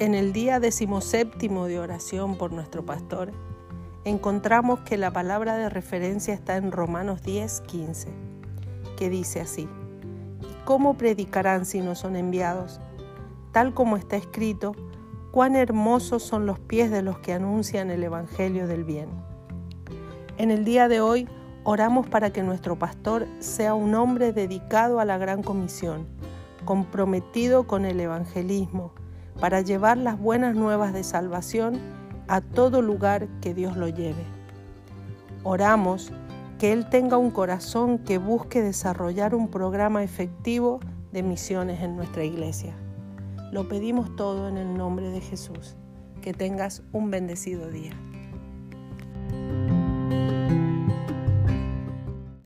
En el día decimoséptimo de oración por nuestro pastor, encontramos que la palabra de referencia está en Romanos 10, 15, que dice así, ¿cómo predicarán si no son enviados? Tal como está escrito, cuán hermosos son los pies de los que anuncian el Evangelio del bien. En el día de hoy oramos para que nuestro pastor sea un hombre dedicado a la gran comisión, comprometido con el evangelismo, para llevar las buenas nuevas de salvación a todo lugar que Dios lo lleve. Oramos que Él tenga un corazón que busque desarrollar un programa efectivo de misiones en nuestra iglesia. Lo pedimos todo en el nombre de Jesús. Que tengas un bendecido día.